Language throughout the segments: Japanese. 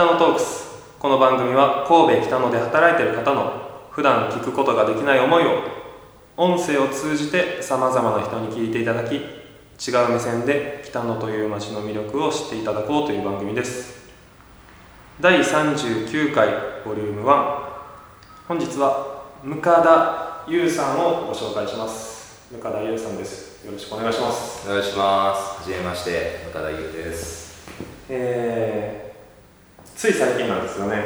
北野トークス。この番組は神戸北野で働いている方の普段聞くことができない思いを音声を通じてさまざまな人に聞いていただき違う目線で北野という街の魅力を知っていただこうという番組です。第39回ボリューム1本日は向田優さんをご紹介します。向田優さんです。よろしくお願いします。お願いします。はじめまして、岡田優です。えー、つい最近なんですよね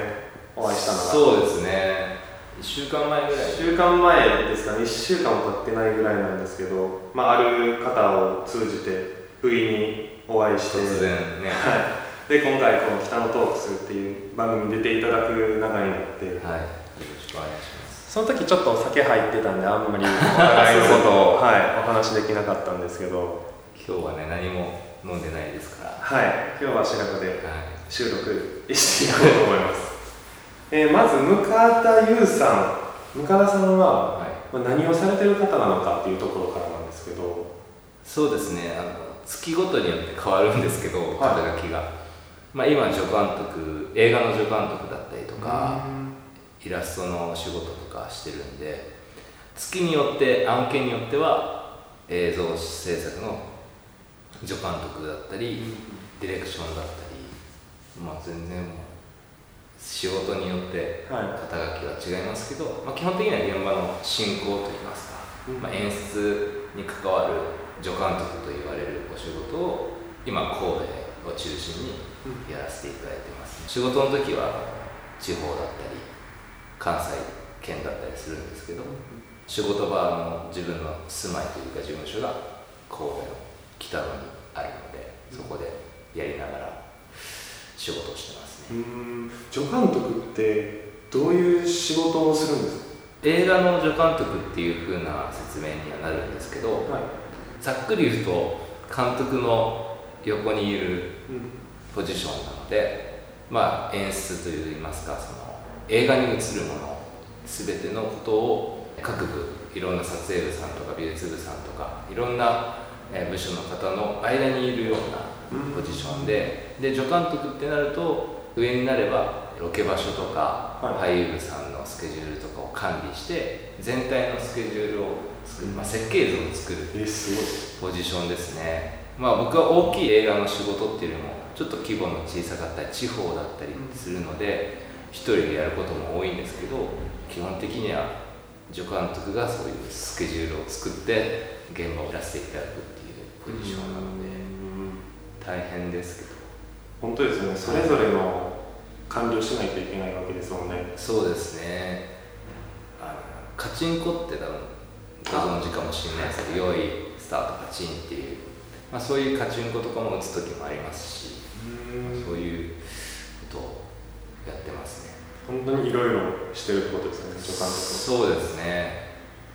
お会いしたのがそうですね。一週間前ぐらい。1週間前ですかね1週間も経ってないぐらいなんですけど、まあ、ある方を通じて不意にお会いして突然ね。はい、で今回この「北のトークス」っていう番組に出ていただく流れになってはい。よろしくお願いします。その時ちょっとお酒入ってたんであんまりお互いのことを、はい、お話できなかったんですけど今日はね、何も飲んでないですから。はい今日は白子ではい。収録していこうと思います、えーまず向田優さん向田さんは、はい。まあ何をされてる方なのかっていうところからなんですけどそうですね。あの月ごとによって変わるんですけど、はい肩書きが。まあ今助監督、映画の助監督だったりとか、イラストの仕事とかしてるんで月によって案件によっては映像制作の助監督だったりディレクションだったりまあ全然仕事によっては肩書きは違いますけど、まあ、基本的には現場の進行といいますか、うん。まあ、演出に関わる助監督と言われるお仕事を今神戸を中心にやらせていただいてます、仕事の時は地方だったり関西圏だったりするんですけど仕事場の自分の住まいというか事務所が神戸の北野にあるのでそこでやりながら仕事をしてますね。助監督ってどういう仕事をするんです映画の助監督っていう風な説明にはなるんですけどかはい、ざっくり言うと監督の横にいるうん。ポジションなので、まあ、演出といいますかその映画に映るもの全てのことを各部いろんな撮影部さんとか美術部さんとかいろんなえー部署の方の間にいるようなポジションで。で助監督ってなると上になればロケ場所とか、は俳優部さんのスケジュールとかを管理して全体のスケジュールを作る、まあ、設計図を作るポジションですね。まあ僕は大きい映画の仕事っていうよりもちょっと規模の小さかったり地方だったりするので一人でやることも多いんですけど基本的には助監督がそういうスケジュールを作って現場をやらせていただくっていうポジションなので大変ですけど。本当ですよね。それぞれの完了しないといけないわけですもんね。そうですね。あのカチンコって多分ご存知かもしれないですけど用意スタートカチンっていう、まあ、そういうカチンコとかも打つ時もありますし。そういうことをやってますね。本当にいろいろしてるってことですよね助監督そうですね。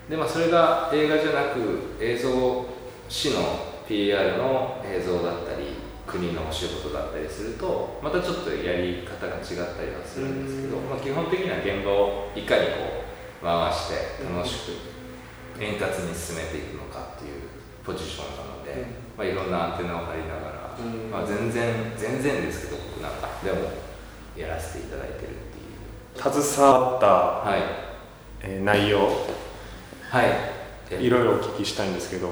でまあそれが映画じゃなく映像市の PR の映像だったり国のお仕事だったりするとまたちょっとやり方が違ったりはするんですけど、まあ、基本的には現場をいかにこう回して楽しく円滑に進めていくのかっていうポジションなので、まあ、いろんなアンテナを張りながら、うん。まあ、全然全然ですけど僕なんかでもやらせていただいてるっていう。携わった、はい。えー内容？はい。いろいろお聞きしたいんですけど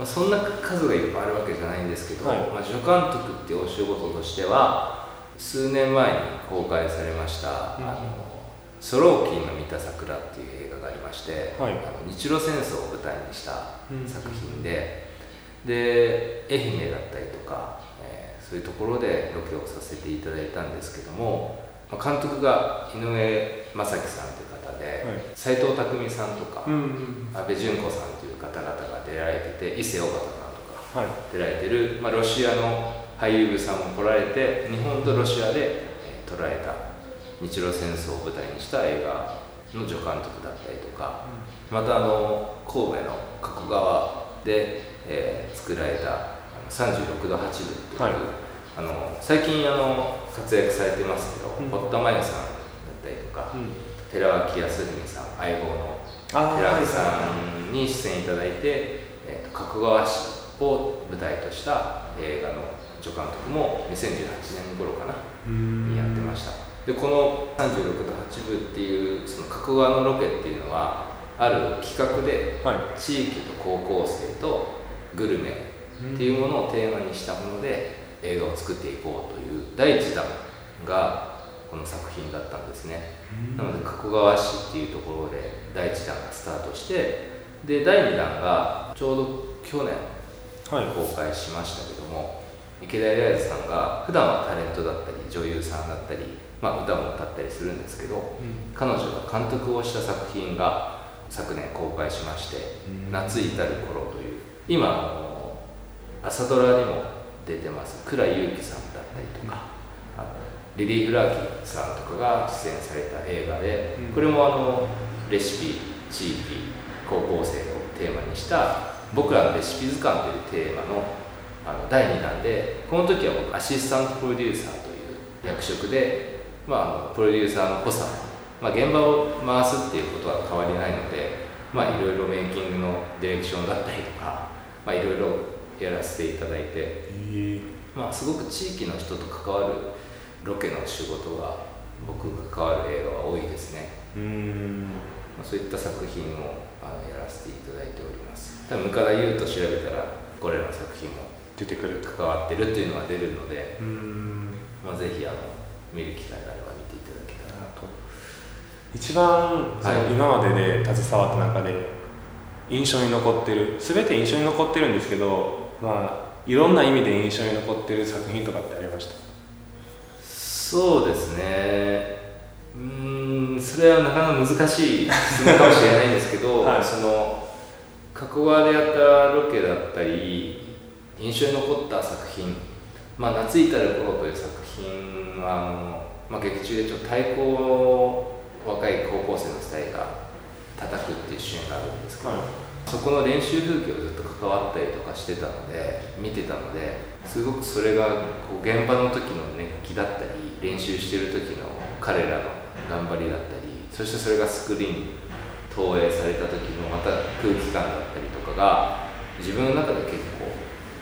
まあ、そんな数がいっぱいあるわけじゃないんですけど、はい。まあ、助監督っていうお仕事としては数年前に公開されました「うんあのソローキーの見た桜」っていう映画がありまして、はい。あの日露戦争を舞台にしたうん。作品で、で愛媛だったりとか、えーそういうところでロケをさせていただいたんですけども、まあ、監督が井上正樹さんという方ではい。斎、藤工さんとか、ん安倍純子さんという方々が出られてて伊勢尾形さんとかはい。出られてる、まあ、ロシアの俳優部さんも来られて日本とロシアで、えー撮られた日露戦争を舞台にした映画の助監督だったりとかまたあの神戸の加古川で、えー作られたあの36度8分っていう、はい。あの最近あの活躍されてますけど、うん。堀田真由さんだったりとか、うん寺脇康文さん相棒の寺脇さんに出演いただいて、えーと加古川市を舞台とした映画の助監督も2018年頃かなうん。にやってまました、でこの36度8分っていうその加古川のロケっていうのはある企画ではい。地域と高校生とグルメっていうものをテーマにしたもので映画を作っていこうという第1弾がこの作品だったんですね、なので加古川市っていうところで第1弾がスタートしてで第2弾がちょうど去年はい。公開しましたけども池田エライズさんが普段はタレントだったり女優さんだったり、まあ、歌も歌ったりするんですけど彼女が監督をした作品が昨年公開しまして「夏至る頃」という今朝ドラにも出てます倉優樹さんだったりとか、リリー・フラーキーさんとかが出演された映画で、うん。これもあのレシピ地域高校生をテーマにした「僕らのレシピ図鑑」というテーマのあの第2弾でこの時は僕アシスタントプロデューサーという役職で、まあ、あのプロデューサーの補佐まあ、現場を回すっていうことは変わりないので、まあ、いろいろメイキングのディレクションだったりとか、まあ、いろいろやらせていただいて、え。まあ、すごく地域の人と関わるロケの仕事が僕が関わる映画は多いですね、うん。まあ、そういった作品をあのやらせていただいております。多分向田優と調べたらこれらの作品も出てくると。関わってるっていうのが出るので、うん。まあ、ぜひあの見る機会があれば見ていただけたらなと。一番そのはい。今までで携わった中で印象に残ってる全て印象に残ってるんですけどまあいろんな意味で印象に残ってる作品とかってありました？そうですね。うーんそれはなかなか難しい質問かもしれないんですけど、はい。その加古川でやったロケだったり印象に残った作品「まあ、夏至る頃」という作品はあの、まあ、劇中でちょっと太鼓を若い高校生の2人が叩くっていうシーンがあるんですけど、はい。そこの練習風景をずっと関わったりとかしてたので見てたのですごくそれがこう現場の時の熱気だったり練習してる時の彼らの頑張りだったりそしてそれがスクリーンに投影された時のまた空気感だったりとかが自分の中で結構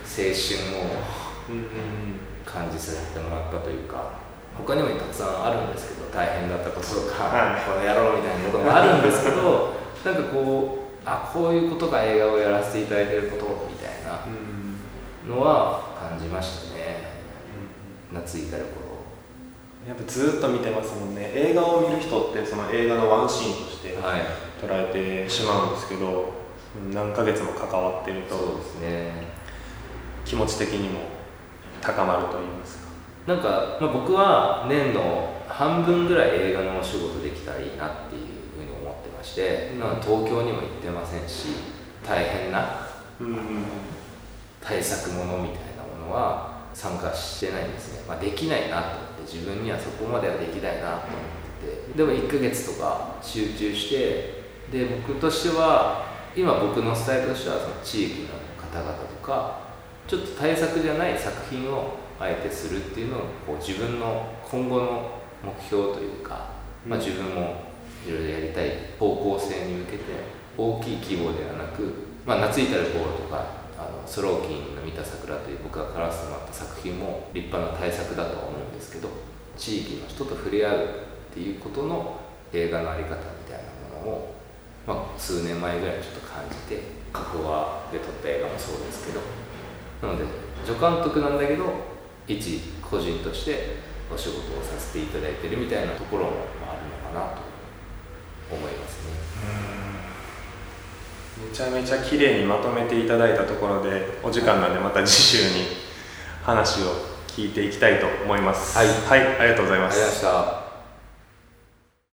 青春をうん感じさせてもらったというか他にもたくさんあるんですけど大変だったこととか、はい。この野郎みたいなこともあるんですけどなんかこうあこういうことが映画をやらせていただいてることみたいなうんのは感じましたね。夏至る頃やっぱずっと見てますもんね。映画を見る人ってその映画のワンシーンとしてはい。捉えてしまうんですけど何ヶ月も関わってるとそうですね。気持ち的にも高まると言いますか。なんか、まあ、僕は年の半分ぐらい映画のお仕事できたらいいなっていうふうに思ってまして、うん。まあ東京にも行ってませんし大変なうん。対策ものみたいなものは参加してないんですね、まあ、できないなと自分にはそこまではできないなと思ってて。でも1ヶ月とか集中してで僕としては今僕のスタイルとしてはその地域の方々とかちょっと対策じゃない作品をあえてするっていうのをこう自分の今後の目標というか、まあ、うん自分もいろいろやりたい方向性に向けて大きい規模ではなく、まあ、夏至る頃とかあのスローキンの見た桜という僕がからせてもらった作品も立派な対策だとは思うんですけど地域の人と触れ合うっていうことの映画のあり方みたいなものを、まあ、数年前ぐらいにちょっと感じて加古川で撮った映画もそうですけどなので助監督なんだけど一個人としてお仕事をさせていただいてるみたいなところもあるのかなと思いますね。めちゃめちゃ綺麗にまとめていただいたところでお時間なんでまた次週に話を聞いていきたいと思います。はい。はい、ありがとうございまありがとうございますした。